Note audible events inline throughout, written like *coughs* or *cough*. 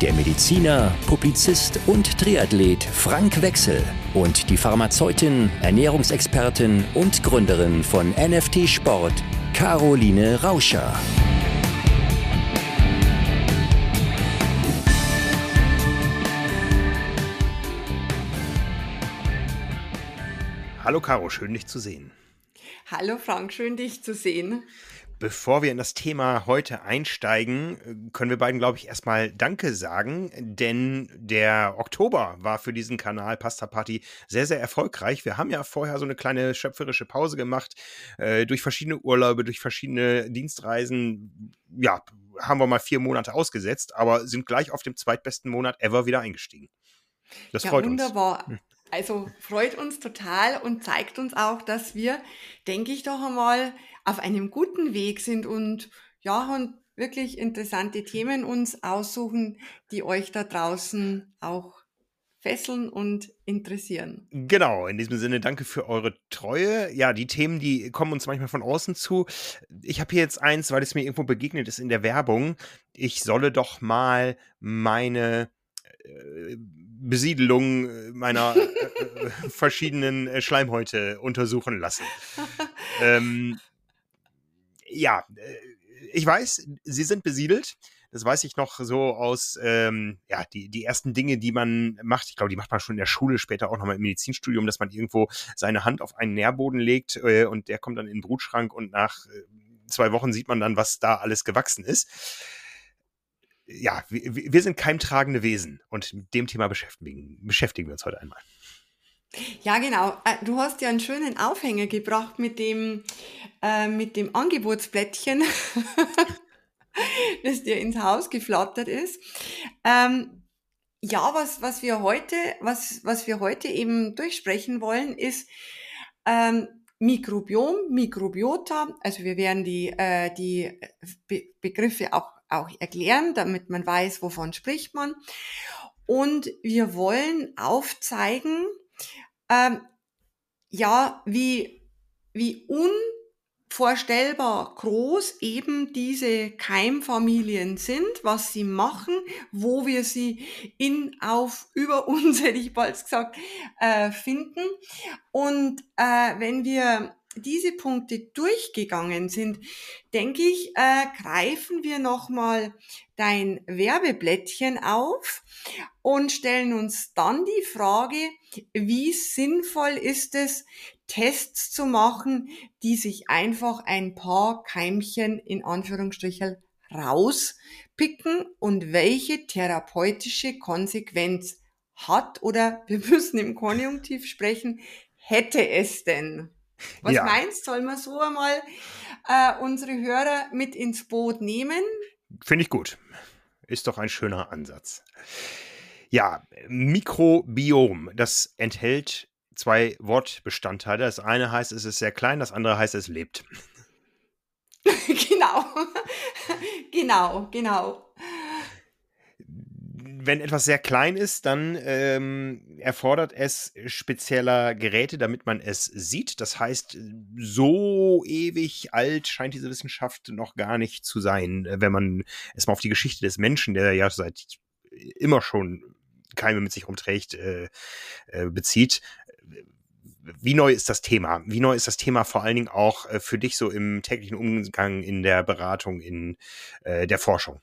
der Mediziner, Publizist und Triathlet Frank Wechsel und die Pharmazeutin, Ernährungsexpertin und Gründerin von NFT Sport, Caroline Rauscher. Hallo Caro, schön dich zu sehen. Hallo Frank, schön dich zu sehen. Bevor wir in das Thema heute einsteigen, können wir beiden, glaube ich, erstmal Danke sagen, denn der Oktober war für diesen Kanal Pasta Party sehr, sehr erfolgreich. Wir haben ja vorher so eine kleine schöpferische Pause gemacht, äh, durch verschiedene Urlaube, durch verschiedene Dienstreisen. Ja, haben wir mal vier Monate ausgesetzt, aber sind gleich auf dem zweitbesten Monat ever wieder eingestiegen. Das ja, freut wunderbar. uns. Also freut uns total und zeigt uns auch, dass wir, denke ich doch einmal, auf einem guten Weg sind und ja, und wirklich interessante Themen uns aussuchen, die euch da draußen auch fesseln und interessieren. Genau, in diesem Sinne danke für eure Treue. Ja, die Themen, die kommen uns manchmal von außen zu. Ich habe hier jetzt eins, weil es mir irgendwo begegnet ist in der Werbung. Ich solle doch mal meine äh, Besiedelung meiner äh, äh, verschiedenen äh, Schleimhäute untersuchen lassen. *laughs* ähm, ja, äh, ich weiß, sie sind besiedelt. Das weiß ich noch so aus, ähm, ja, die, die ersten Dinge, die man macht. Ich glaube, die macht man schon in der Schule, später auch nochmal im Medizinstudium, dass man irgendwo seine Hand auf einen Nährboden legt äh, und der kommt dann in den Brutschrank und nach äh, zwei Wochen sieht man dann, was da alles gewachsen ist. Ja, wir, wir sind keimtragende Wesen und mit dem Thema beschäftigen, beschäftigen wir uns heute einmal. Ja, genau. Äh, du hast ja einen schönen Aufhänger gebracht mit dem, äh, mit dem Angebotsblättchen, *laughs* das dir ins Haus geflattert ist. Ähm, ja, was, was wir heute, was, was wir heute eben durchsprechen wollen, ist ähm, Mikrobiom, Mikrobiota. Also wir werden die, äh, die Be Begriffe auch, auch erklären, damit man weiß, wovon spricht man. Und wir wollen aufzeigen, ähm, ja, wie, wie unvorstellbar groß eben diese Keimfamilien sind, was sie machen, wo wir sie in, auf, *laughs* über uns, hätte ich bald gesagt, äh, finden. Und äh, wenn wir diese Punkte durchgegangen sind, denke ich, äh, greifen wir nochmal dein Werbeblättchen auf und stellen uns dann die Frage, wie sinnvoll ist es, Tests zu machen, die sich einfach ein paar Keimchen in Anführungsstrichen rauspicken und welche therapeutische Konsequenz hat oder *laughs* wir müssen im Konjunktiv sprechen, hätte es denn? Was ja. meinst, soll man so einmal äh, unsere Hörer mit ins Boot nehmen? Finde ich gut. Ist doch ein schöner Ansatz. Ja, Mikrobiom, das enthält zwei Wortbestandteile. Das eine heißt, es ist sehr klein, das andere heißt, es lebt. *laughs* genau. genau, genau wenn etwas sehr klein ist, dann ähm, erfordert es spezieller Geräte, damit man es sieht. Das heißt, so ewig alt scheint diese Wissenschaft noch gar nicht zu sein, wenn man es mal auf die Geschichte des Menschen, der ja seit immer schon Keime mit sich rumträgt, äh, äh, bezieht. Wie neu ist das Thema? Wie neu ist das Thema vor allen Dingen auch äh, für dich so im täglichen Umgang, in der Beratung, in äh, der Forschung?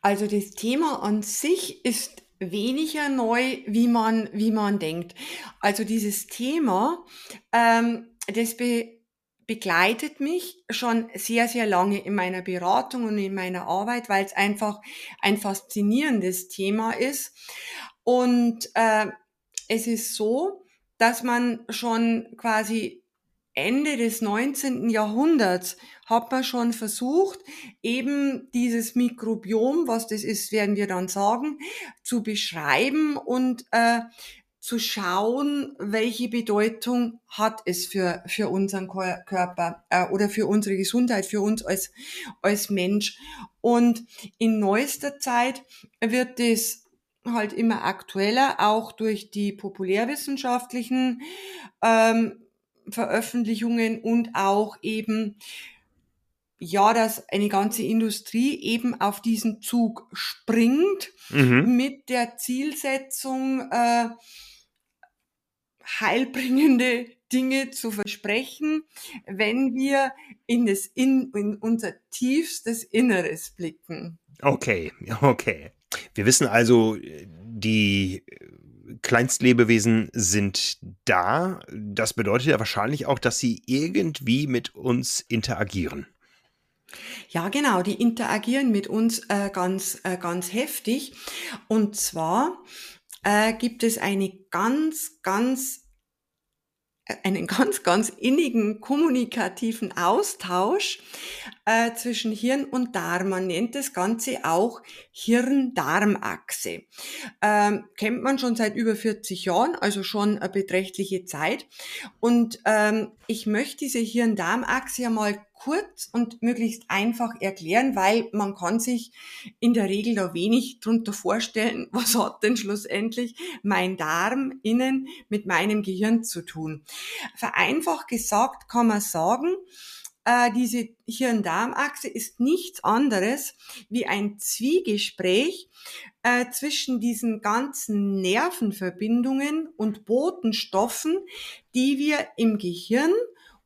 Also das Thema an sich ist weniger neu, wie man, wie man denkt. Also dieses Thema, ähm, das be begleitet mich schon sehr, sehr lange in meiner Beratung und in meiner Arbeit, weil es einfach ein faszinierendes Thema ist. Und äh, es ist so, dass man schon quasi Ende des 19. Jahrhunderts hat man schon versucht, eben dieses Mikrobiom, was das ist, werden wir dann sagen, zu beschreiben und äh, zu schauen, welche Bedeutung hat es für, für unseren Körper äh, oder für unsere Gesundheit, für uns als, als Mensch. Und in neuester Zeit wird es halt immer aktueller, auch durch die populärwissenschaftlichen ähm, Veröffentlichungen und auch eben ja, dass eine ganze Industrie eben auf diesen Zug springt mhm. mit der Zielsetzung, äh, heilbringende Dinge zu versprechen, wenn wir in, das in, in unser tiefstes Inneres blicken. Okay, *laughs* okay. Wir wissen also, die Kleinstlebewesen sind da. Das bedeutet ja wahrscheinlich auch, dass sie irgendwie mit uns interagieren. Ja, genau, die interagieren mit uns äh, ganz, äh, ganz heftig. Und zwar äh, gibt es eine ganz, ganz einen *laughs* ganz, ganz innigen kommunikativen Austausch äh, zwischen Hirn und Darm. Man nennt das Ganze auch Hirn-Darm-Achse. Ähm, kennt man schon seit über 40 Jahren, also schon eine beträchtliche Zeit. Und ähm, ich möchte diese Hirn-Darm-Achse ja mal kurz und möglichst einfach erklären, weil man kann sich in der Regel da wenig drunter vorstellen, *laughs* was hat denn schlussendlich mein Darm innen mit meinem Gehirn zu tun. Vereinfacht gesagt kann man sagen, äh, diese Hirn-Darm-Achse ist nichts anderes wie ein Zwiegespräch äh, zwischen diesen ganzen Nervenverbindungen und Botenstoffen, die wir im Gehirn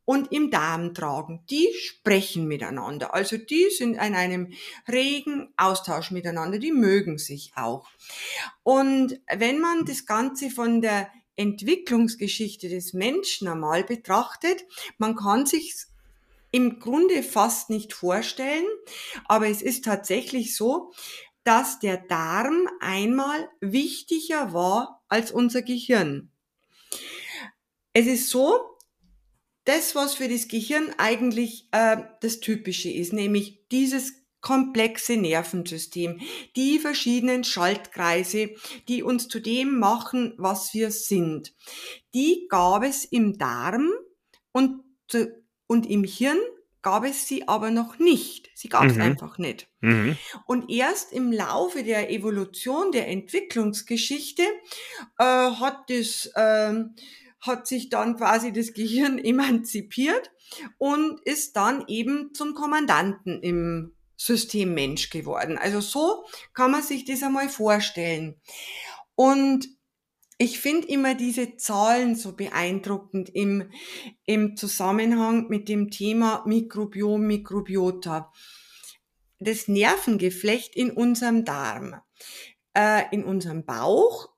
und im Darm tragen. Die sprechen miteinander. Also die sind in einem regen Austausch miteinander. Die mögen sich auch. Und wenn man das Ganze von der Entwicklungsgeschichte des Menschen einmal betrachtet, man kann sich im Grunde fast nicht vorstellen, aber es ist tatsächlich so, dass der Darm einmal wichtiger war als unser Gehirn. Es ist so, das, was für das Gehirn eigentlich äh, das Typische ist, nämlich dieses komplexe Nervensystem, die verschiedenen Schaltkreise, die uns zu dem machen, was wir sind. Die gab es im Darm und, und im Hirn gab es sie aber noch nicht. Sie gab es mhm. einfach nicht. Mhm. Und erst im Laufe der Evolution, der Entwicklungsgeschichte, äh, hat das äh, hat sich dann quasi das Gehirn *laughs* emanzipiert und ist dann eben zum Kommandanten im System Mensch geworden. Also so kann man sich das einmal vorstellen. Und ich finde immer diese Zahlen so beeindruckend im, im Zusammenhang mit dem Thema Mikrobiom, Mikrobiota. Das Nervengeflecht in unserem Darm, äh, in unserem Bauch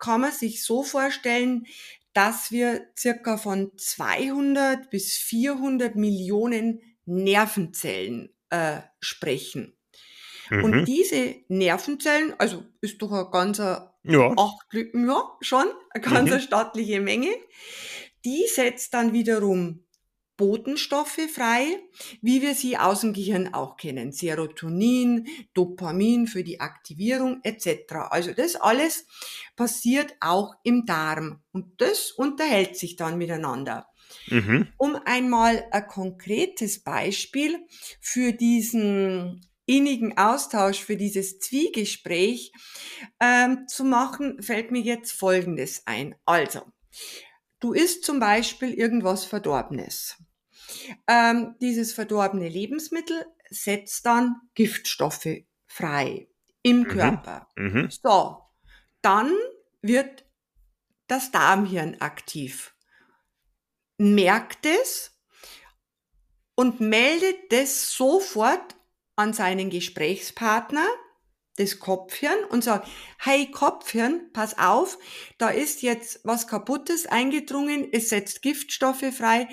kann man sich so vorstellen, dass wir circa von 200 bis 400 Millionen Nervenzellen äh, sprechen. Mhm. Und diese Nervenzellen, also ist doch ein ganzer ja. acht, ja, schon, eine ganz mhm. stattliche Menge, die setzt dann wiederum Botenstoffe frei, wie wir sie aus dem Gehirn auch kennen. Serotonin, Dopamin für die Aktivierung etc. Also das alles passiert auch im Darm und das unterhält sich dann miteinander. Mhm. Um einmal ein konkretes Beispiel für diesen innigen Austausch, für dieses Zwiegespräch ähm, zu machen, fällt mir jetzt Folgendes ein. Also, du isst zum Beispiel irgendwas Verdorbenes. Ähm, dieses verdorbene Lebensmittel setzt dann Giftstoffe frei im mhm. Körper. Mhm. So, dann wird das Darmhirn aktiv, merkt es und meldet das sofort an seinen Gesprächspartner, das Kopfhirn, und sagt, hey Kopfhirn, pass auf, da ist jetzt was Kaputtes eingedrungen, es setzt Giftstoffe frei,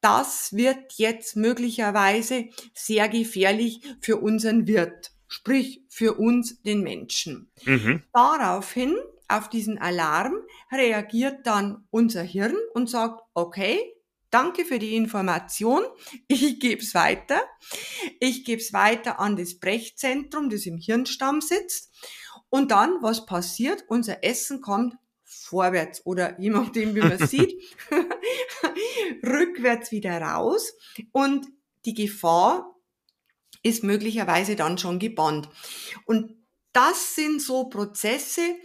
das wird jetzt möglicherweise sehr gefährlich für unseren Wirt, sprich für uns, den Menschen. Mhm. Daraufhin, auf diesen Alarm, reagiert dann unser Hirn und sagt, okay, danke für die Information, *laughs* ich gebe es weiter. Ich gebe es weiter an das Brechzentrum, das im Hirnstamm sitzt. Und dann, was passiert? Unser Essen kommt vorwärts oder je nachdem, wie man *laughs* sieht, *laughs* rückwärts wieder raus und die Gefahr ist möglicherweise dann schon gebannt. Und das sind so Prozesse,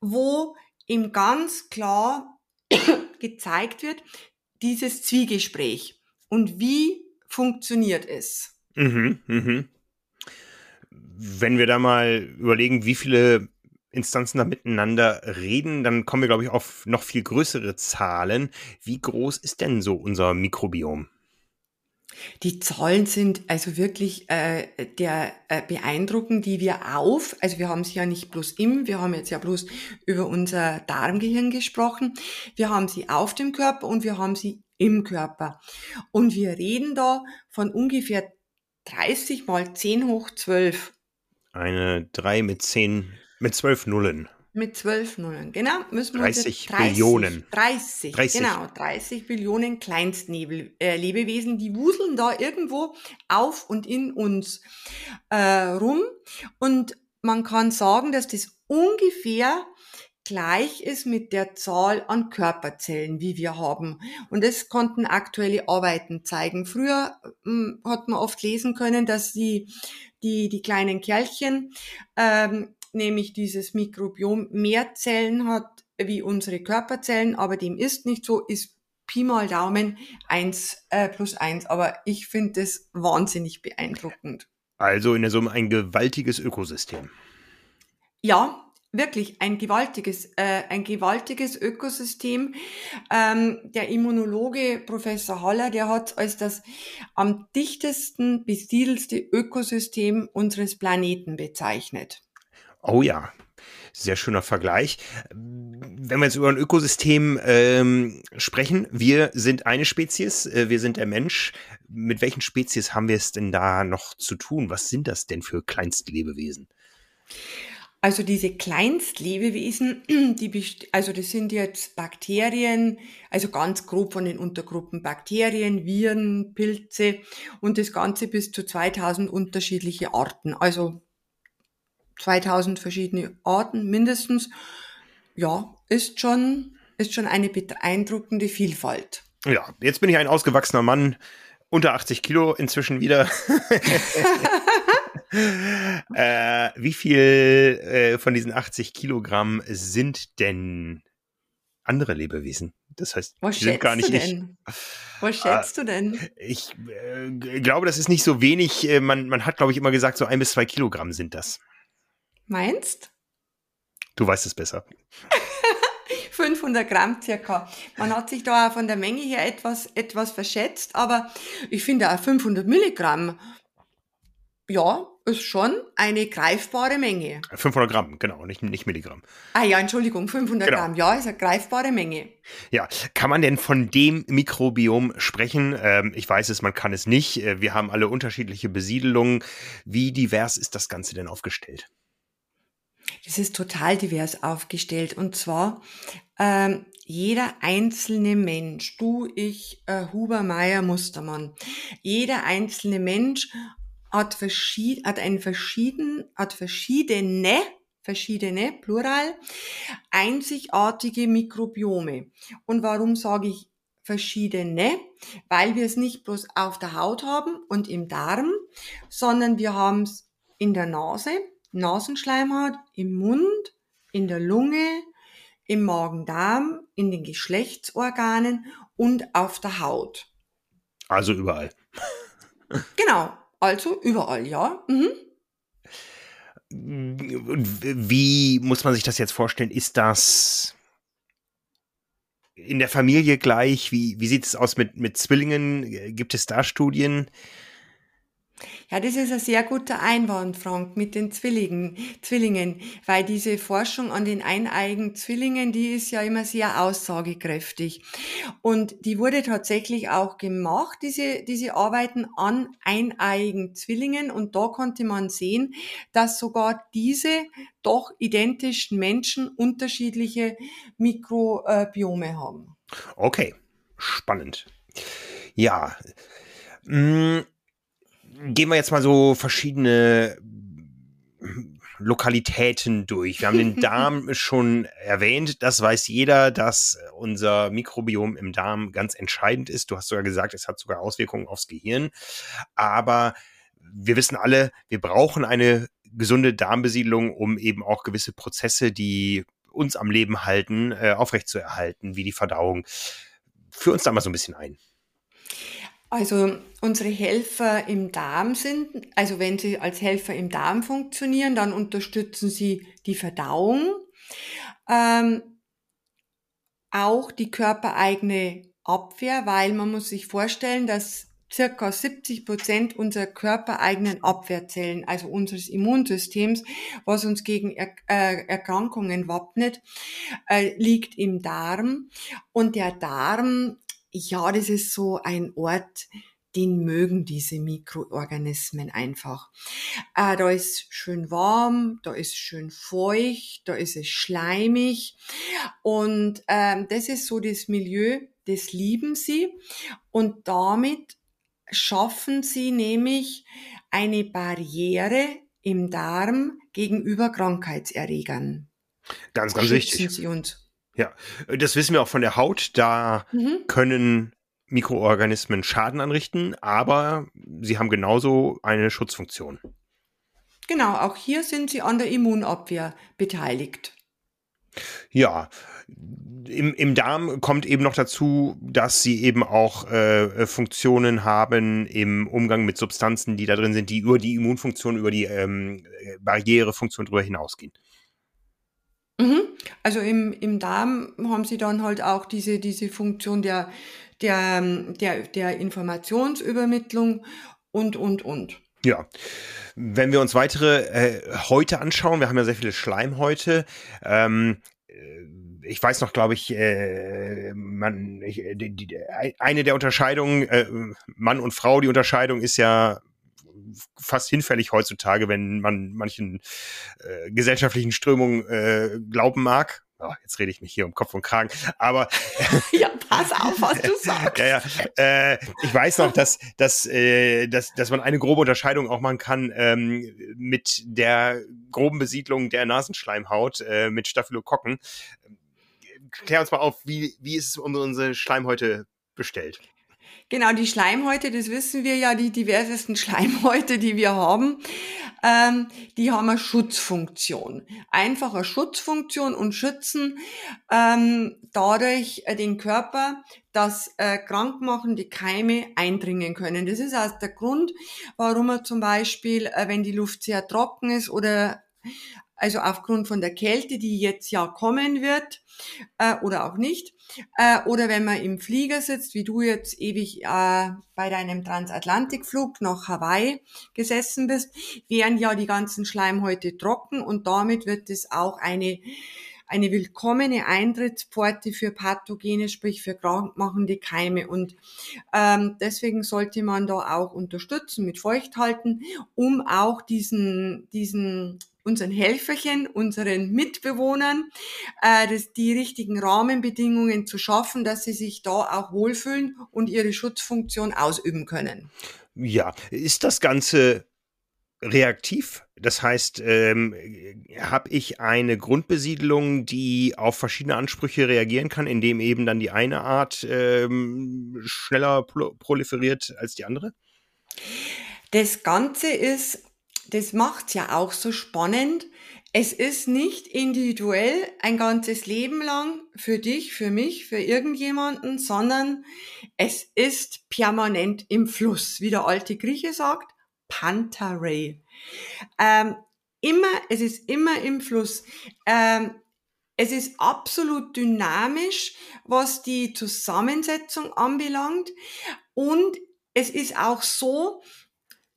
wo ihm ganz klar *coughs* gezeigt wird, dieses Zwiegespräch und wie funktioniert es. Mhm, mhm. Wenn wir da mal überlegen, wie viele Instanzen da miteinander reden, dann kommen wir, glaube ich, auf noch viel größere Zahlen. Wie groß ist denn so unser Mikrobiom? Die Zahlen sind also wirklich äh, der äh, beeindruckend, die wir auf, also wir haben sie ja nicht bloß im, wir haben jetzt ja bloß über unser Darmgehirn gesprochen, wir haben sie auf dem Körper und wir haben sie im Körper. Und wir reden da von ungefähr 30 mal 10 hoch 12. Eine 3 mit 10, mit 12 Nullen. Mit 12 Nullen, genau. Müssen wir 30, 30 Billionen. 30, 30, genau. 30 Billionen Kleinstlebewesen, die wuseln da irgendwo auf und in uns äh, rum. Und man kann sagen, dass das ungefähr gleich ist mit der Zahl an Körperzellen, wie wir haben. Und das konnten aktuelle Arbeiten zeigen. Früher hm, hat man oft lesen können, dass die, die, die kleinen Kerlchen ähm, nämlich dieses Mikrobiom mehr Zellen hat wie unsere Körperzellen, aber dem ist nicht so, ist Pi mal Daumen eins äh, plus eins. Aber ich finde das wahnsinnig beeindruckend. Also in der Summe ein gewaltiges Ökosystem. Ja, wirklich ein gewaltiges, äh, ein gewaltiges Ökosystem. Ähm, der Immunologe Professor Haller, der hat als das am dichtesten besiedelste Ökosystem unseres Planeten bezeichnet. Oh ja, sehr schöner Vergleich. Wenn wir jetzt über ein Ökosystem ähm, sprechen, wir sind eine Spezies, äh, wir sind der Mensch. Mit welchen Spezies haben wir es denn da noch zu tun? Was sind das denn für Kleinstlebewesen? Also diese Kleinstlebewesen, *clears throat* die also das sind jetzt Bakterien, also ganz grob von den Untergruppen Bakterien, Viren, Pilze und das Ganze bis zu 2000 unterschiedliche Arten. Also 2000 verschiedene Arten mindestens. Ja, ist schon, ist schon eine beeindruckende Vielfalt. Ja, jetzt bin ich ein ausgewachsener Mann, unter 80 Kilo inzwischen wieder. *laughs* äh, wie viel äh, von diesen 80 Kilogramm sind denn andere Lebewesen? Das heißt, Was sind gar nicht ich. Was schätzt du denn? Ich äh, glaube, das ist nicht so wenig. Äh, man, man hat, glaube ich, immer gesagt, so ein bis zwei Kilogramm sind das. Meinst? Du weißt es besser. *laughs* 500 Gramm circa. Man hat sich da von der Menge her etwas, etwas verschätzt, aber ich finde auch 500 Milligramm, ja, ist schon eine greifbare Menge. 500 Gramm, genau, nicht, nicht Milligramm. Ah ja, Entschuldigung, 500 genau. Gramm, ja, ist eine greifbare Menge. Ja, kann man denn von dem Mikrobiom sprechen? Ähm, ich weiß es, man kann es nicht. Äh, wir haben alle unterschiedliche Besiedelungen. Wie divers ist das Ganze denn aufgestellt? Das ist total divers aufgestellt. Und zwar ähm, jeder einzelne Mensch, du, ich, äh, Huber, Meier, Mustermann, jeder einzelne Mensch hat, verschied hat ein verschieden, hat verschiedene, verschiedene, Plural, einzigartige Mikrobiome. Und warum sage ich verschiedene? Weil wir es nicht bloß auf der Haut haben und im Darm, sondern wir haben es in der Nase, Nasenschleimhaut, im Mund, in der Lunge, im Magen-Darm, in den Geschlechtsorganen und auf der Haut. Also überall. Genau, also überall, ja. Mhm. Wie muss man sich das jetzt vorstellen? Ist das in der Familie gleich? Wie, wie sieht es aus mit, mit Zwillingen? Gibt es da Studien? Ja, das ist ein sehr guter Einwand, Frank, mit den Zwillingen, Zwillingen, weil diese Forschung an den eineigen Zwillingen, die ist ja immer sehr aussagekräftig. Und die wurde tatsächlich auch gemacht, diese, diese Arbeiten an eineigen Zwillingen. Und da konnte man sehen, dass sogar diese doch identischen Menschen unterschiedliche Mikrobiome haben. Okay, spannend. Ja. Gehen wir jetzt mal so verschiedene Lokalitäten durch. Wir haben den *laughs* Darm schon erwähnt. Das weiß jeder, dass unser Mikrobiom im Darm ganz entscheidend ist. Du hast sogar gesagt, es hat sogar Auswirkungen aufs Gehirn. Aber wir wissen alle, wir brauchen eine gesunde Darmbesiedlung, um eben auch gewisse Prozesse, die uns am Leben halten, äh, aufrechtzuerhalten, wie die Verdauung. Führ uns da mal so ein bisschen ein. Also unsere Helfer im Darm sind, also wenn sie als Helfer im Darm funktionieren, dann unterstützen sie die Verdauung, ähm, auch die körpereigene Abwehr, weil man muss sich vorstellen, dass circa 70 Prozent unserer körpereigenen Abwehrzellen, also unseres Immunsystems, was uns gegen er äh, Erkrankungen wappnet, äh, liegt im Darm. Und der Darm ja, das ist so ein Ort, den mögen diese Mikroorganismen einfach. Äh, da ist schön warm, da ist schön feucht, da ist es schleimig und ähm, das ist so das Milieu, das lieben sie und damit schaffen sie nämlich eine Barriere im Darm gegenüber Krankheitserregern. Ganz, ganz Schützen wichtig. Sie uns. Ja, äh, das wissen wir auch von der Haut. Da mhm. können Mikroorganismen Schaden anrichten, aber sie haben genauso eine Schutzfunktion. Genau, auch hier sind sie an der Immunabwehr beteiligt. Ja, im, im Darm kommt eben noch dazu, dass sie eben auch äh, Funktionen haben im Umgang mit Substanzen, die da drin sind, die über die Immunfunktion, über die ähm, Barrierefunktion drüber hinausgehen. Mhm. Also im, im Darm haben sie dann halt auch diese, diese Funktion der, der, der, der Informationsübermittlung und, und, und. Ja. Wenn wir uns weitere äh, Häute anschauen, wir haben ja sehr viele Schleimhäute. Ähm, äh, ich weiß noch, glaube ich, äh, man, ich, die, die, eine der Unterscheidungen, äh, Mann und Frau, die Unterscheidung ist ja fast hinfällig heutzutage, wenn man manchen äh, gesellschaftlichen Strömungen äh, glauben mag. Oh, jetzt rede ich mich hier um Kopf und Kragen, aber *laughs* ja, pass auf, was du *laughs* sagst. ja, ja. Äh, ich weiß noch, dass, dass, äh, dass, dass man eine grobe Unterscheidung auch machen kann ähm, mit der groben Besiedlung der Nasenschleimhaut äh, mit Staphylokokken. Klär uns mal auf, wie, wie ist es um unsere Schleimhäute bestellt? Genau, die Schleimhäute, das wissen wir ja, die diversesten *laughs* Schleimhäute, die wir haben, ähm, die haben eine Schutzfunktion. Einfache Schutzfunktion und schützen ähm, dadurch äh, den Körper, dass äh, krankmachende Keime eindringen können. Das ist also der Grund, warum man zum Beispiel, äh, wenn die Luft sehr trocken ist oder also aufgrund von der Kälte, die jetzt ja kommen wird äh, oder auch nicht, äh, oder wenn man im Flieger sitzt, wie du jetzt ewig äh, bei deinem Transatlantikflug nach Hawaii gesessen bist, wären ja die ganzen Schleimhäute trocken und damit wird es auch eine eine willkommene Eintrittspforte für Pathogene, sprich für krankmachende Keime. Und ähm, deswegen sollte man da auch unterstützen mit Feuchthalten, um auch diesen, diesen unseren Helferchen, unseren Mitbewohnern, äh, das, die richtigen Rahmenbedingungen zu schaffen, dass sie sich da auch wohlfühlen und ihre Schutzfunktion ausüben können. Ja, ist das Ganze reaktiv? Das heißt, ähm, habe ich eine Grundbesiedlung, die auf verschiedene Ansprüche reagieren kann, indem eben dann die eine Art ähm, schneller proliferiert als die andere? Das Ganze ist das macht's ja auch so spannend. Es ist nicht individuell ein ganzes Leben lang für dich, für mich, für irgendjemanden, sondern es ist permanent im Fluss. Wie der alte Grieche sagt, Pantarei. Ähm, immer, es ist immer im Fluss. Ähm, es ist absolut dynamisch, was die Zusammensetzung anbelangt. Und es ist auch so,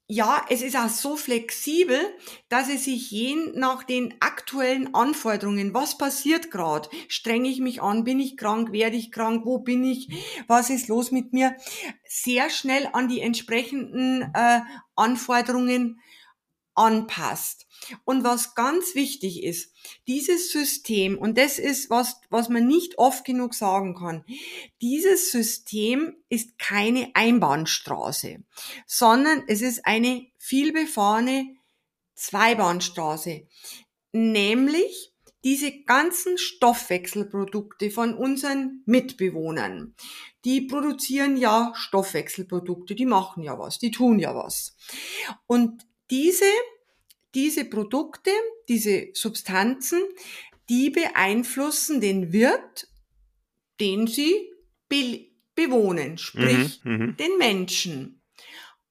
ja, es ist auch so flexibel, dass es sich je nach den aktuellen Anforderungen, was passiert gerade, strenge ich mich an, bin ich krank, werde ich krank, wo bin ich, was ist los mit mir, sehr schnell an die entsprechenden äh, Anforderungen anpasst. Und was ganz wichtig ist, dieses System, und das ist was, was man nicht oft genug sagen kann, dieses System ist keine Einbahnstraße, sondern es ist eine vielbefahrene Zweibahnstraße. Nämlich diese ganzen Stoffwechselprodukte von unseren Mitbewohnern, die produzieren ja Stoffwechselprodukte, die machen ja was, die tun ja was. Und diese, diese Produkte, diese Substanzen, die beeinflussen den Wirt, den sie be bewohnen, sprich mhm, mhm. den Menschen.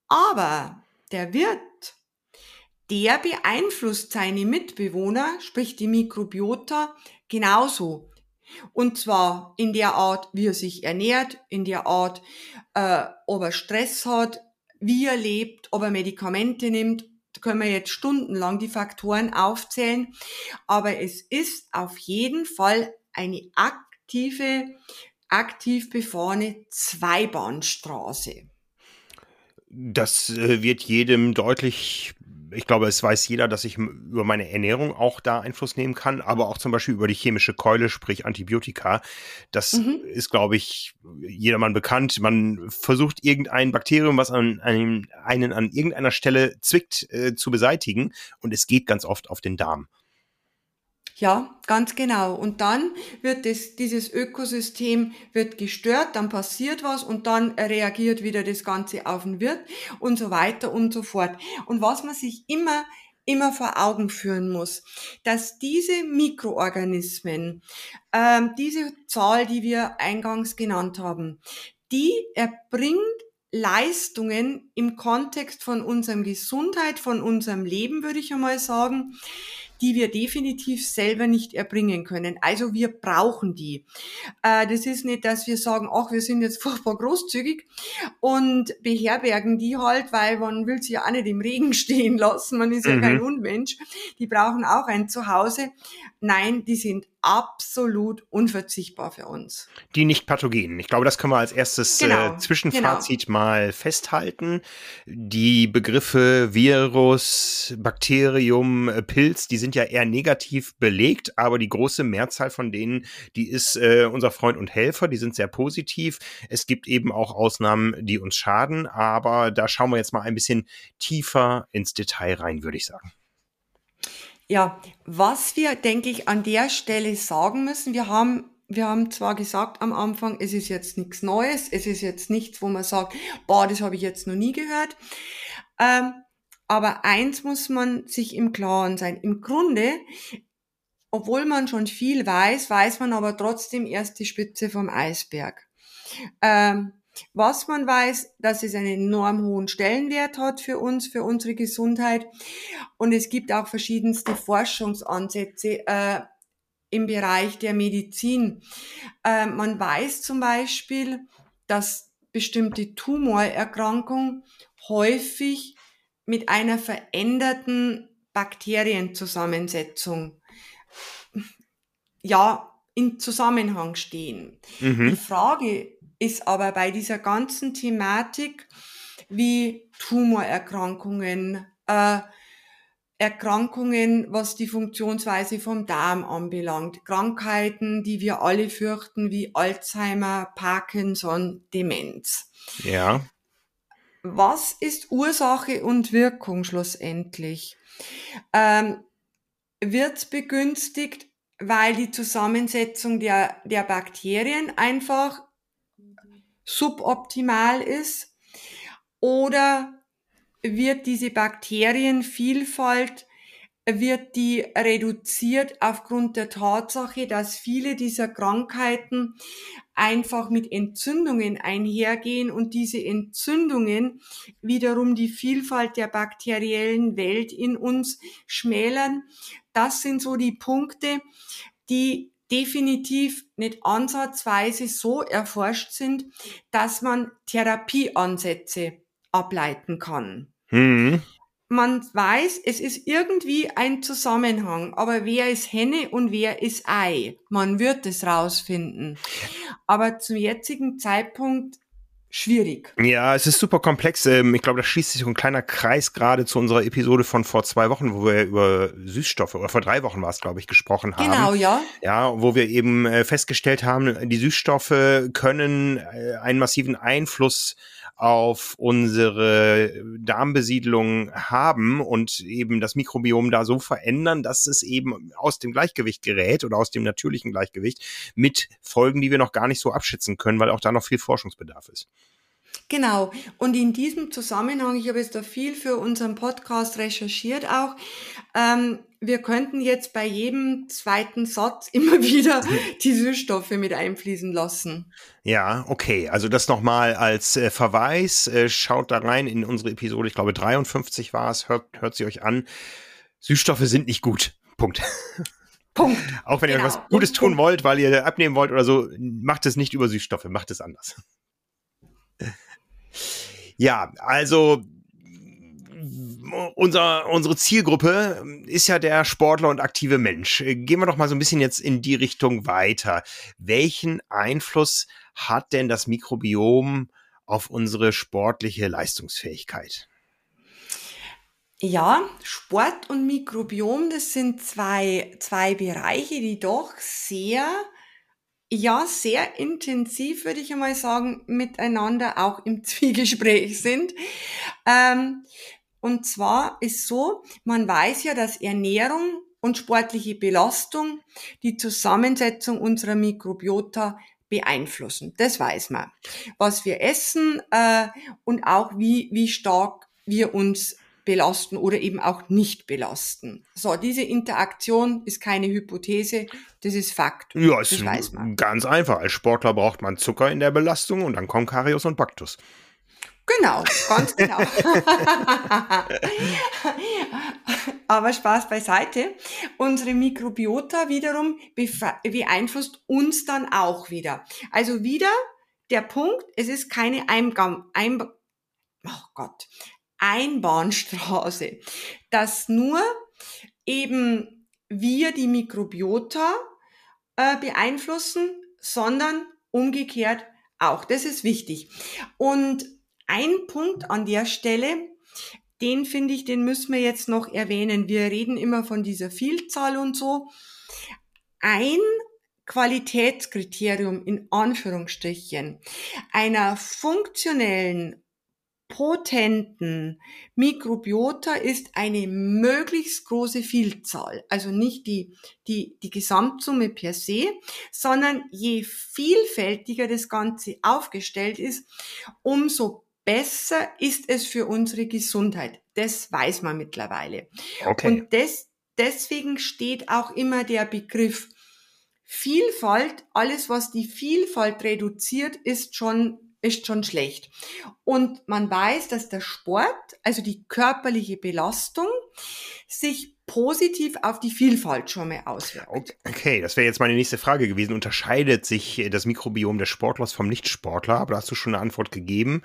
Aber der Wirt der beeinflusst seine Mitbewohner, sprich die Mikrobiota, genauso. Und zwar in der Art, wie er sich ernährt, in der Art, äh, ob er Stress hat, wie er lebt, ob er Medikamente nimmt. Da können wir jetzt stundenlang die Faktoren aufzählen. Aber es ist auf jeden Fall eine aktive, aktiv befahrene Zweibahnstraße. Das äh, wird jedem deutlich ich glaube, es weiß jeder, dass ich über meine Ernährung auch da Einfluss nehmen kann, aber auch zum Beispiel über die chemische Keule, sprich Antibiotika. Das mhm. ist, glaube ich, jedermann bekannt. Man versucht irgendein Bakterium, was an einem, einen an irgendeiner Stelle zwickt, äh, zu beseitigen und es geht ganz oft auf den Darm. Ja, ganz genau. Und dann wird das, dieses Ökosystem wird gestört, dann passiert was und dann reagiert wieder das Ganze auf den Wirt und so weiter und so fort. Und was man sich immer immer vor Augen führen muss, dass diese Mikroorganismen, ähm, diese Zahl, die wir eingangs genannt haben, die erbringt Leistungen im Kontext von unserem Gesundheit, von unserem Leben, würde ich einmal sagen, die wir definitiv selber nicht erbringen können. Also wir brauchen die. Äh, das ist nicht, dass wir sagen, ach, wir sind jetzt *laughs* furchtbar großzügig und beherbergen die halt, weil man will sie ja auch nicht im Regen *laughs* stehen lassen. Man ist ja mhm. kein Unmensch. Die brauchen auch ein Zuhause. Nein, die sind absolut unverzichtbar für uns. Die nicht pathogen. Ich glaube, das können wir als erstes äh, genau, äh, Zwischenfazit genau. mal festhalten. Die Begriffe Virus, Bakterium, äh, Pilz, die sind ja eher negativ belegt, aber die große Mehrzahl von denen, die ist äh, unser Freund und Helfer, die sind sehr positiv. Es gibt eben auch Ausnahmen, die uns schaden, aber da schauen wir jetzt mal ein bisschen tiefer ins Detail rein, würde ich sagen. Ja, was wir, denke ich, an der Stelle sagen müssen, wir haben wir haben zwar gesagt am Anfang, es ist jetzt nichts Neues, es ist jetzt nichts, wo man sagt, boah, das habe ich jetzt noch nie gehört. Ähm, aber eins muss man sich im Klaren sein. Im Grunde, obwohl man schon viel weiß, weiß man aber trotzdem erst die Spitze vom Eisberg. Ähm, was man weiß, dass es einen enorm hohen Stellenwert hat für uns, für unsere Gesundheit. Und es gibt auch verschiedenste Forschungsansätze äh, im Bereich der Medizin. Äh, man weiß zum Beispiel, dass bestimmte Tumorerkrankungen häufig mit einer veränderten Bakterienzusammensetzung ja in Zusammenhang stehen. Mhm. Die Frage ist aber bei dieser ganzen Thematik wie Tumorerkrankungen, äh, Erkrankungen, was die Funktionsweise vom Darm anbelangt, Krankheiten, die wir alle fürchten, wie Alzheimer, Parkinson, Demenz. Ja. Was ist Ursache und Wirkung schlussendlich? Ähm, wird begünstigt, weil die Zusammensetzung der, der Bakterien einfach suboptimal ist oder wird diese Bakterienvielfalt wird die reduziert aufgrund der Tatsache, dass viele dieser Krankheiten einfach mit Entzündungen einhergehen und diese Entzündungen wiederum die Vielfalt der bakteriellen Welt in uns schmälern. Das sind so die Punkte, die definitiv nicht ansatzweise so erforscht sind, dass man Therapieansätze ableiten kann. Mhm. Man weiß, es ist irgendwie ein Zusammenhang, aber wer ist Henne und wer ist Ei? Man wird es rausfinden. Aber zum jetzigen Zeitpunkt schwierig. Ja, es ist super komplex. Ähm, ich glaube, da schließt sich ein kleiner Kreis gerade zu unserer Episode von vor zwei Wochen, wo wir über Süßstoffe, oder vor drei Wochen war es, glaube ich, gesprochen haben. Genau, ja. Ja, wo wir eben äh, festgestellt haben, die Süßstoffe können äh, einen massiven Einfluss auf unsere Darmbesiedlung haben und eben das Mikrobiom da so verändern, dass es eben aus dem Gleichgewicht gerät oder aus dem natürlichen Gleichgewicht mit Folgen, die wir noch gar nicht so abschätzen können, weil auch da noch viel Forschungsbedarf ist. Genau. Und in diesem Zusammenhang, ich habe jetzt da viel für unseren Podcast recherchiert auch, ähm, wir könnten jetzt bei jedem zweiten Satz *laughs* immer wieder *laughs* die Süßstoffe mit einfließen lassen. Ja, okay. Also das nochmal als äh, Verweis. Äh, schaut da rein in unsere Episode, ich glaube 53 war es, hört, hört sie euch an. Süßstoffe sind nicht gut. Punkt. *laughs* Punkt. Auch wenn genau. ihr was Gutes tun wollt, weil ihr abnehmen wollt oder so, macht es nicht über Süßstoffe, macht es anders. Ja, also unser, unsere Zielgruppe ist ja der Sportler und aktive Mensch. Gehen wir doch mal so ein bisschen jetzt in die Richtung weiter. Welchen Einfluss hat denn das Mikrobiom auf unsere sportliche Leistungsfähigkeit? Ja, Sport und Mikrobiom, das sind zwei, zwei Bereiche, die doch sehr ja, sehr intensiv, würde ich einmal sagen, miteinander auch im *laughs* Zwiegespräch sind. Ähm, und zwar ist so, man weiß ja, dass Ernährung und sportliche Belastung die Zusammensetzung unserer Mikrobiota beeinflussen. Das weiß man. Was wir essen äh, und auch wie, wie stark wir uns belasten oder eben auch nicht belasten. So, diese Interaktion ist keine Hypothese, das ist Fakt. Ja, ist das weiß man. ganz einfach. Als Sportler braucht man Zucker in der Belastung und dann kommen Karius und Baktus. Genau, ganz genau. Aber Spaß beiseite. Unsere Mikrobiota wiederum beeinflusst uns dann auch wieder. Also wieder der Punkt, es ist keine Eingang, ein, oh Gott, Einbahnstraße, dass nur eben wir die Mikrobiota äh, beeinflussen, sondern umgekehrt auch. Das ist wichtig. Und ein Punkt an der Stelle, den finde ich, den müssen wir jetzt noch erwähnen. Wir reden immer von dieser Vielzahl und so. Ein Qualitätskriterium in Anführungsstrichen einer funktionellen potenten Mikrobiota ist eine möglichst große Vielzahl. Also nicht die, die, die Gesamtsumme per se, sondern je vielfältiger das Ganze aufgestellt ist, umso besser ist es für unsere Gesundheit. Das weiß man mittlerweile. Okay. Und das, deswegen steht auch immer der Begriff Vielfalt, alles was die Vielfalt reduziert, ist schon ist schon schlecht. Und man weiß, dass der Sport, also die körperliche Belastung, sich positiv auf die Vielfalt schon mal auswirkt. Okay, das wäre jetzt meine nächste Frage gewesen. Unterscheidet sich das Mikrobiom des Sportlers vom Nichtsportler? Aber da hast du schon eine Antwort gegeben.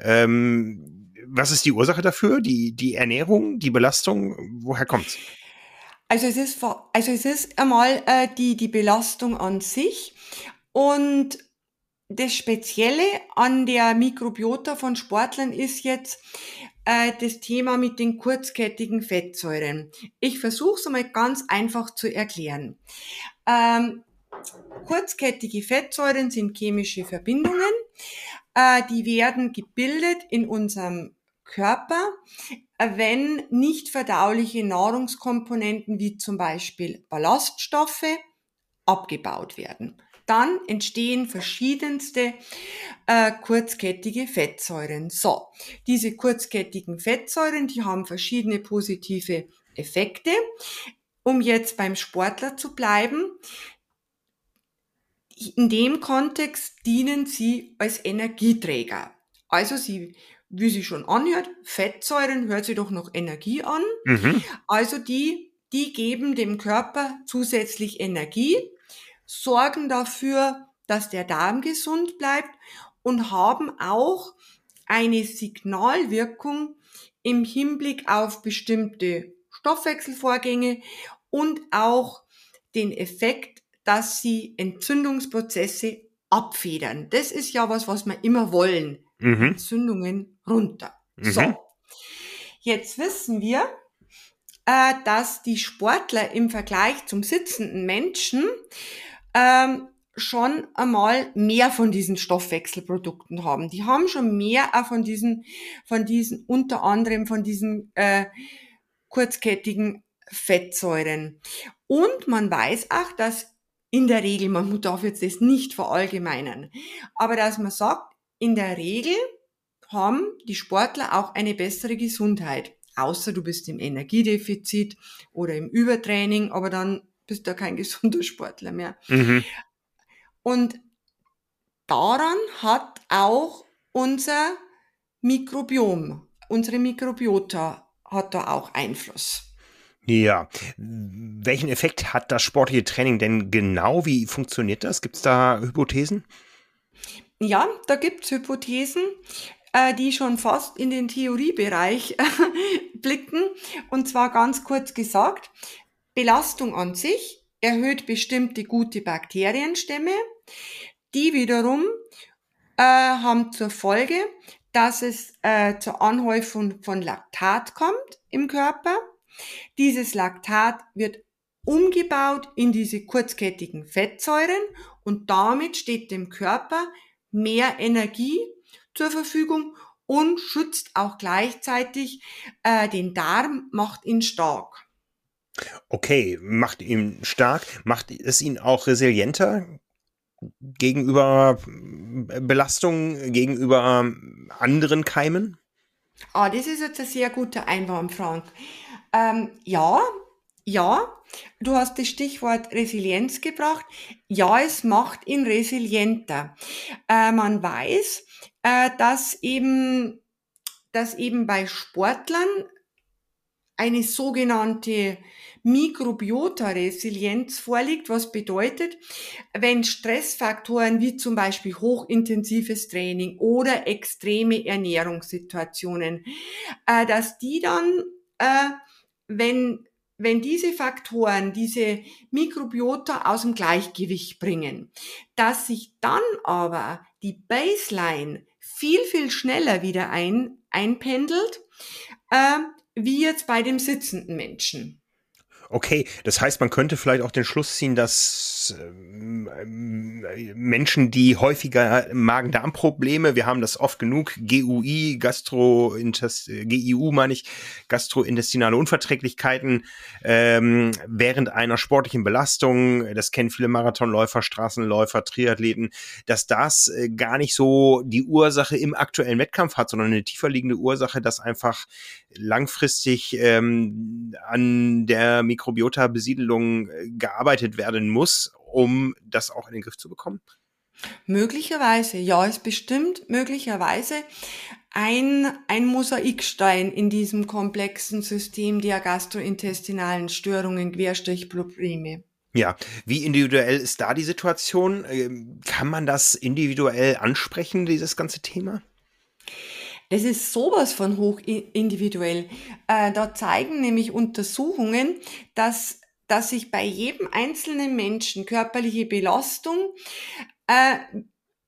Ähm, was ist die Ursache dafür? Die, die Ernährung, die Belastung? Woher kommt's? Also es ist, also es ist einmal äh, die, die Belastung an sich und das Spezielle an der Mikrobiota von Sportlern ist jetzt äh, das Thema mit den kurzkettigen Fettsäuren. Ich versuche es einmal ganz einfach zu erklären. Ähm, kurzkettige Fettsäuren sind chemische Verbindungen. Äh, die werden gebildet in unserem Körper, wenn nicht verdauliche Nahrungskomponenten wie zum Beispiel Ballaststoffe abgebaut werden dann entstehen verschiedenste äh, kurzkettige Fettsäuren. So, diese kurzkettigen Fettsäuren, die haben verschiedene positive Effekte. Um jetzt beim Sportler zu bleiben, in dem Kontext dienen sie als Energieträger. Also sie, wie sie schon anhört, Fettsäuren hört sie doch noch Energie an. Mhm. Also die, die geben dem Körper zusätzlich Energie sorgen dafür, dass der Darm gesund bleibt und haben auch eine Signalwirkung im Hinblick auf bestimmte Stoffwechselvorgänge und auch den Effekt, dass sie Entzündungsprozesse abfedern. Das ist ja was, was wir immer wollen. Mhm. Entzündungen runter. Mhm. So. Jetzt wissen wir, äh, dass die Sportler im Vergleich zum sitzenden Menschen ähm, schon einmal mehr von diesen Stoffwechselprodukten haben. Die haben schon mehr auch von diesen, von diesen, unter anderem von diesen äh, kurzkettigen Fettsäuren. Und man weiß auch, dass in der Regel, man darf jetzt das nicht verallgemeinern, aber dass man sagt, in der Regel haben die Sportler auch eine bessere Gesundheit. Außer du bist im Energiedefizit oder im Übertraining, aber dann bist du kein *laughs* gesunder Sportler mehr. Mhm. Und daran hat auch unser Mikrobiom, unsere Mikrobiota hat da auch Einfluss. Ja, welchen Effekt hat das sportliche Training denn genau? Wie funktioniert das? Gibt es da Hypothesen? Ja, da gibt es Hypothesen, äh, die schon fast in den Theoriebereich *laughs* blicken. Und zwar ganz kurz gesagt, Belastung an sich erhöht bestimmte gute Bakterienstämme, die wiederum äh, haben zur Folge, dass es äh, zur Anhäufung von Laktat kommt im Körper. Dieses Laktat wird umgebaut in diese kurzkettigen Fettsäuren und damit steht dem Körper mehr Energie zur Verfügung und schützt auch gleichzeitig äh, den Darm, macht ihn stark. Okay, macht ihn stark, macht es ihn auch resilienter gegenüber äh, Belastungen, gegenüber anderen Keimen? Ah, das ist jetzt ein sehr guter Einwand, Frank. Ähm, ja, ja, du hast das Stichwort Resilienz gebracht. Ja, es macht ihn resilienter. Äh, man weiß, äh, dass eben, dass eben bei Sportlern eine sogenannte Mikrobiota-Resilienz vorliegt, was bedeutet, wenn Stressfaktoren wie zum Beispiel hochintensives Training oder extreme Ernährungssituationen, äh, dass die dann, äh, wenn wenn diese Faktoren diese Mikrobiota aus dem Gleichgewicht bringen, dass sich dann aber die Baseline viel, viel schneller wieder ein, einpendelt, äh, wie jetzt bei dem sitzenden Menschen. Okay, das heißt, man könnte vielleicht auch den Schluss ziehen, dass ähm, Menschen, die häufiger Magen-Darm-Probleme, wir haben das oft genug, GUI, Gastrointest GIU meine ich, gastrointestinale Unverträglichkeiten ähm, während einer sportlichen Belastung, das kennen viele Marathonläufer, Straßenläufer, Triathleten, dass das äh, gar nicht so die Ursache im aktuellen Wettkampf hat, sondern eine tiefer liegende Ursache, dass einfach langfristig ähm, an der Mikrobiota-Besiedelung äh, gearbeitet werden muss, um das auch in den Griff zu bekommen? Möglicherweise, ja, ist bestimmt möglicherweise ein, ein Mosaikstein in diesem komplexen System der gastrointestinalen Störungen, Querstrichprobleme. Ja, wie individuell ist da die Situation? Ähm, kann man das individuell ansprechen, dieses ganze Thema? Das ist sowas von hoch individuell. Äh, da zeigen nämlich Untersuchungen, dass, dass sich bei jedem einzelnen Menschen körperliche Belastung äh,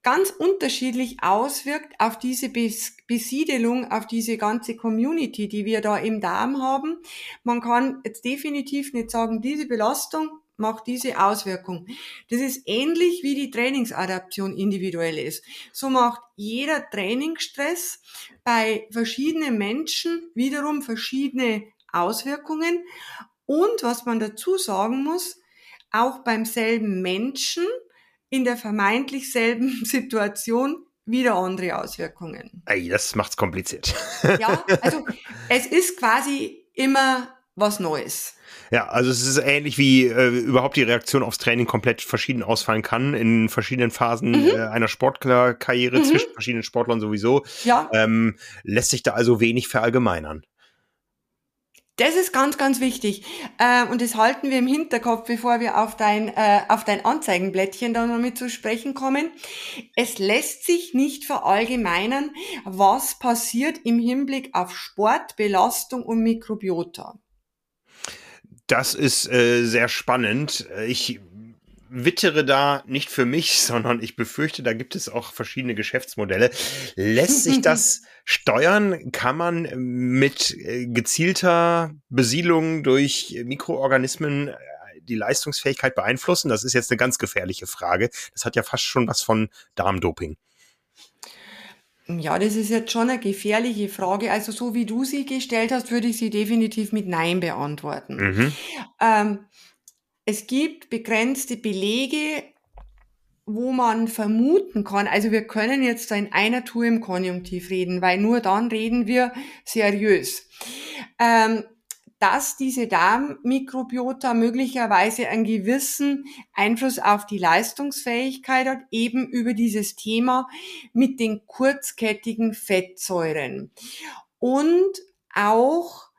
ganz unterschiedlich auswirkt auf diese Besiedelung, auf diese ganze Community, die wir da im Darm haben. Man kann jetzt definitiv nicht sagen, diese Belastung macht diese Auswirkung. Das ist ähnlich wie die Trainingsadaption individuell ist. So macht jeder Trainingsstress bei verschiedenen Menschen wiederum verschiedene Auswirkungen. Und was man dazu sagen muss, auch beim selben Menschen in der vermeintlich selben *laughs* Situation wieder andere Auswirkungen. Ey, das macht's kompliziert. Ja, also *laughs* es ist quasi immer was Neues. Ja, also es ist ähnlich wie äh, überhaupt die Reaktion aufs Training komplett verschieden ausfallen kann in verschiedenen Phasen mhm. äh, einer Sportlerkarriere mhm. zwischen verschiedenen Sportlern sowieso. Ja. Ähm, lässt sich da also wenig verallgemeinern. Das ist ganz, ganz wichtig. Äh, und das halten wir im Hinterkopf, bevor wir auf dein, äh, auf dein Anzeigenblättchen dann noch mit zu sprechen kommen. Es lässt sich nicht verallgemeinern, was passiert im Hinblick auf Sport, Belastung und Mikrobiota. Das ist äh, sehr spannend. Ich wittere da nicht für mich, *laughs* sondern ich befürchte, da gibt es auch verschiedene Geschäftsmodelle. Lässt sich das *laughs* steuern? Kann man mit äh, gezielter Besiedlung durch Mikroorganismen äh, die Leistungsfähigkeit beeinflussen? Das ist jetzt eine ganz gefährliche Frage. Das hat ja fast schon was von Darmdoping. Ja, das ist jetzt schon eine gefährliche Frage. Also so wie du sie gestellt hast, würde ich sie definitiv mit Nein beantworten. Mhm. Ähm, es gibt begrenzte Belege, wo man vermuten kann, also wir können jetzt in einer Tour im Konjunktiv reden, weil nur dann reden wir seriös. Ähm, dass diese Darmmikrobiota möglicherweise einen gewissen Einfluss auf die Leistungsfähigkeit hat, eben über dieses Thema mit den kurzkettigen Fettsäuren. Und auch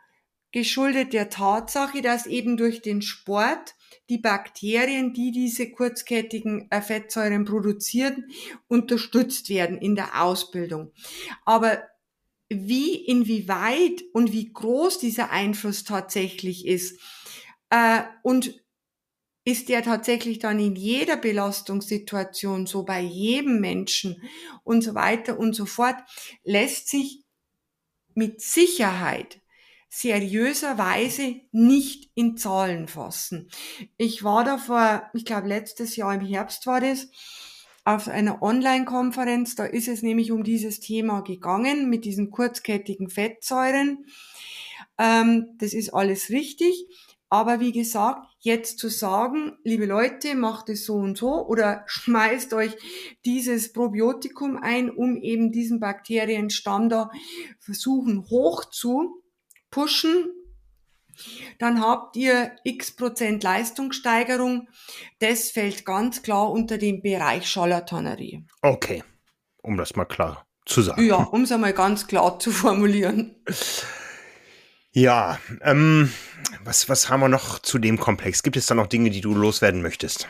geschuldet der Tatsache, dass eben durch den Sport die Bakterien, die diese kurzkettigen äh, Fettsäuren produzieren, unterstützt werden in der Ausbildung. Aber wie, inwieweit und wie groß dieser Einfluss tatsächlich ist. Äh, und ist der tatsächlich dann in jeder Belastungssituation so bei jedem Menschen und so weiter und so fort, lässt sich mit Sicherheit seriöserweise nicht in Zahlen fassen. Ich war da vor, ich glaube letztes Jahr im Herbst war das, auf einer Online-Konferenz. Da ist es nämlich um dieses Thema gegangen mit diesen kurzkettigen Fettsäuren. Ähm, das ist alles richtig. Aber wie gesagt, jetzt zu sagen, liebe Leute, macht es so und so oder *laughs* schmeißt euch dieses Probiotikum ein, um eben diesen Bakterienstamm da versuchen hoch zu pushen, dann habt ihr x Prozent Leistungssteigerung. Das fällt ganz klar unter den Bereich Scharlatanerie. Okay, um das mal klar zu sagen. Ja, um es einmal ganz klar zu formulieren. Ja, ähm, was, was haben wir noch zu dem Komplex? Gibt es da noch Dinge, die du loswerden möchtest?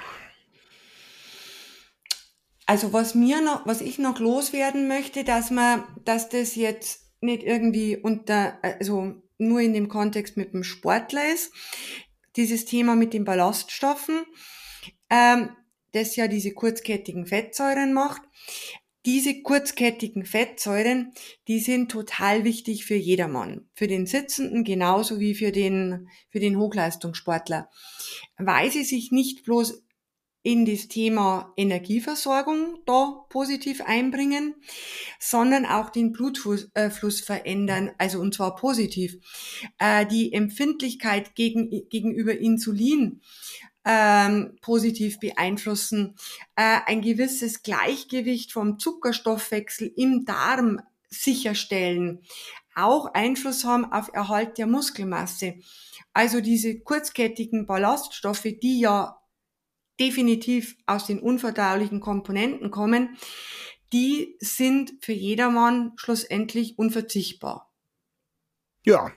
Also was mir noch, was ich noch loswerden möchte, dass man, dass das jetzt nicht irgendwie unter, also nur in dem Kontext mit dem Sportler ist. Dieses Thema mit den Ballaststoffen, ähm, das ja diese kurzkettigen Fettsäuren macht. Diese kurzkettigen Fettsäuren, die sind total wichtig für jedermann. Für den Sitzenden genauso wie für den, für den Hochleistungssportler. Weil sie sich nicht bloß in das Thema Energieversorgung da positiv einbringen, sondern auch den Blutfluss äh, verändern, also und zwar positiv. Äh, die Empfindlichkeit gegen, gegenüber Insulin ähm, positiv beeinflussen, äh, ein gewisses Gleichgewicht vom Zuckerstoffwechsel im Darm sicherstellen, auch Einfluss haben auf Erhalt der Muskelmasse. Also diese kurzkettigen Ballaststoffe, die ja definitiv aus den unverdaulichen Komponenten kommen, die sind für jedermann schlussendlich unverzichtbar. Ja,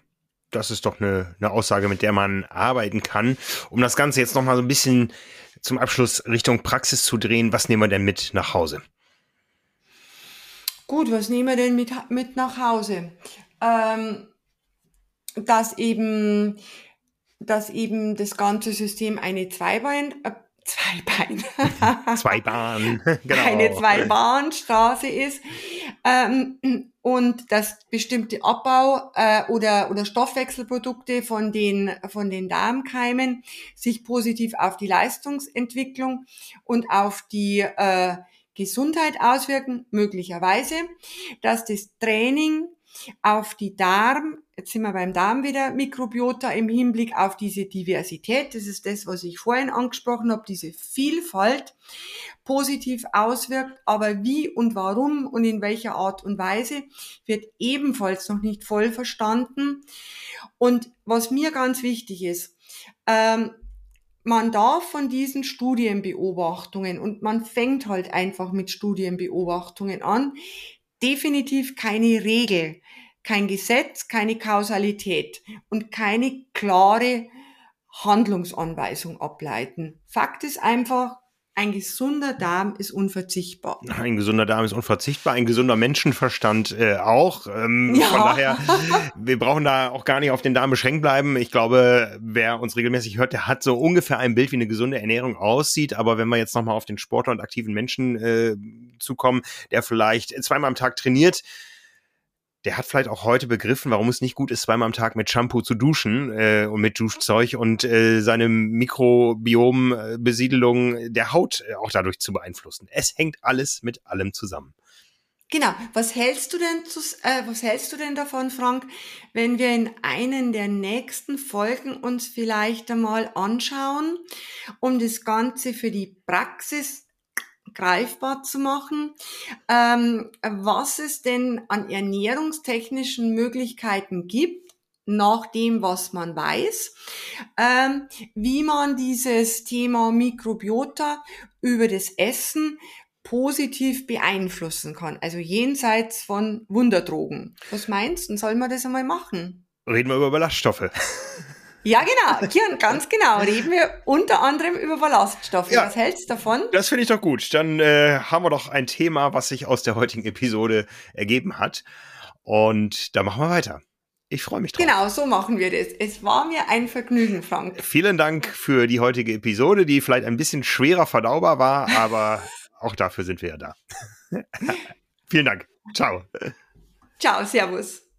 das ist doch eine, eine Aussage, mit der man arbeiten kann. Um das Ganze jetzt nochmal so ein bisschen zum Abschluss Richtung Praxis zu drehen, was nehmen wir denn mit nach Hause? Gut, was nehmen wir denn mit, mit nach Hause? Ähm, dass eben, dass eben das ganze System eine Zweibein, äh, zwei Beine. *laughs* zwei Bahnen, *laughs* genau. Eine Zwei-Bahn-Straße ist. Ähm, und dass bestimmte Abbau äh, oder, oder Stoffwechselprodukte von den, von den Darmkeimen sich positiv auf die Leistungsentwicklung und auf die äh, Gesundheit auswirken, möglicherweise, dass das Training auf die Darm, jetzt sind wir beim Darm wieder, Mikrobiota im Hinblick auf diese Diversität, das ist das, was ich vorhin angesprochen habe, diese Vielfalt positiv auswirkt, aber wie und warum und in welcher Art und Weise wird ebenfalls noch nicht voll verstanden. Und was mir ganz wichtig ist, ähm, man darf von diesen Studienbeobachtungen und man fängt halt einfach mit Studienbeobachtungen an, definitiv keine Regel, kein Gesetz, keine Kausalität und keine klare Handlungsanweisung ableiten. Fakt ist einfach, ein gesunder Darm ist unverzichtbar. Ein gesunder Darm ist unverzichtbar, ein gesunder Menschenverstand äh, auch. Ähm, ja. Von daher, wir brauchen da auch gar nicht auf den Darm beschränkt bleiben. Ich glaube, wer uns regelmäßig hört, der hat so ungefähr ein Bild, wie eine gesunde Ernährung aussieht. Aber wenn wir jetzt nochmal auf den Sportler und aktiven Menschen äh, zukommen, der vielleicht zweimal am Tag trainiert, der hat vielleicht auch heute begriffen, warum es nicht gut ist, zweimal am Tag mit Shampoo zu duschen äh, und mit Duschzeug und äh, seine Mikrobiombesiedelung der Haut äh, auch dadurch zu beeinflussen. Es hängt alles mit allem zusammen. Genau. Was hältst du denn zu, äh, was hältst du denn davon, Frank, wenn wir in einen der nächsten Folgen uns vielleicht einmal anschauen, um das Ganze für die Praxis greifbar zu machen, ähm, was es denn an ernährungstechnischen Möglichkeiten gibt, nach dem, was man weiß, ähm, wie man dieses Thema Mikrobiota über das Essen positiv beeinflussen kann, also jenseits von Wunderdrogen. Was meinst du, sollen wir das einmal machen? Reden wir über Ballaststoffe. *laughs* Ja, genau. Kian, ganz genau. Reden wir unter anderem über Ballaststoffe. Ja, Was hältst du davon? Das finde ich doch gut. Dann äh, haben wir doch ein Thema, was sich aus der heutigen Episode ergeben hat. Und da machen wir weiter. Ich freue mich drauf. Genau, so machen wir das. Es war mir ein Vergnügen, Frank. Vielen Dank für die heutige Episode, die vielleicht ein bisschen schwerer verdaubar war, aber *laughs* auch dafür sind wir ja da. *laughs* Vielen Dank. Ciao. Ciao, Servus.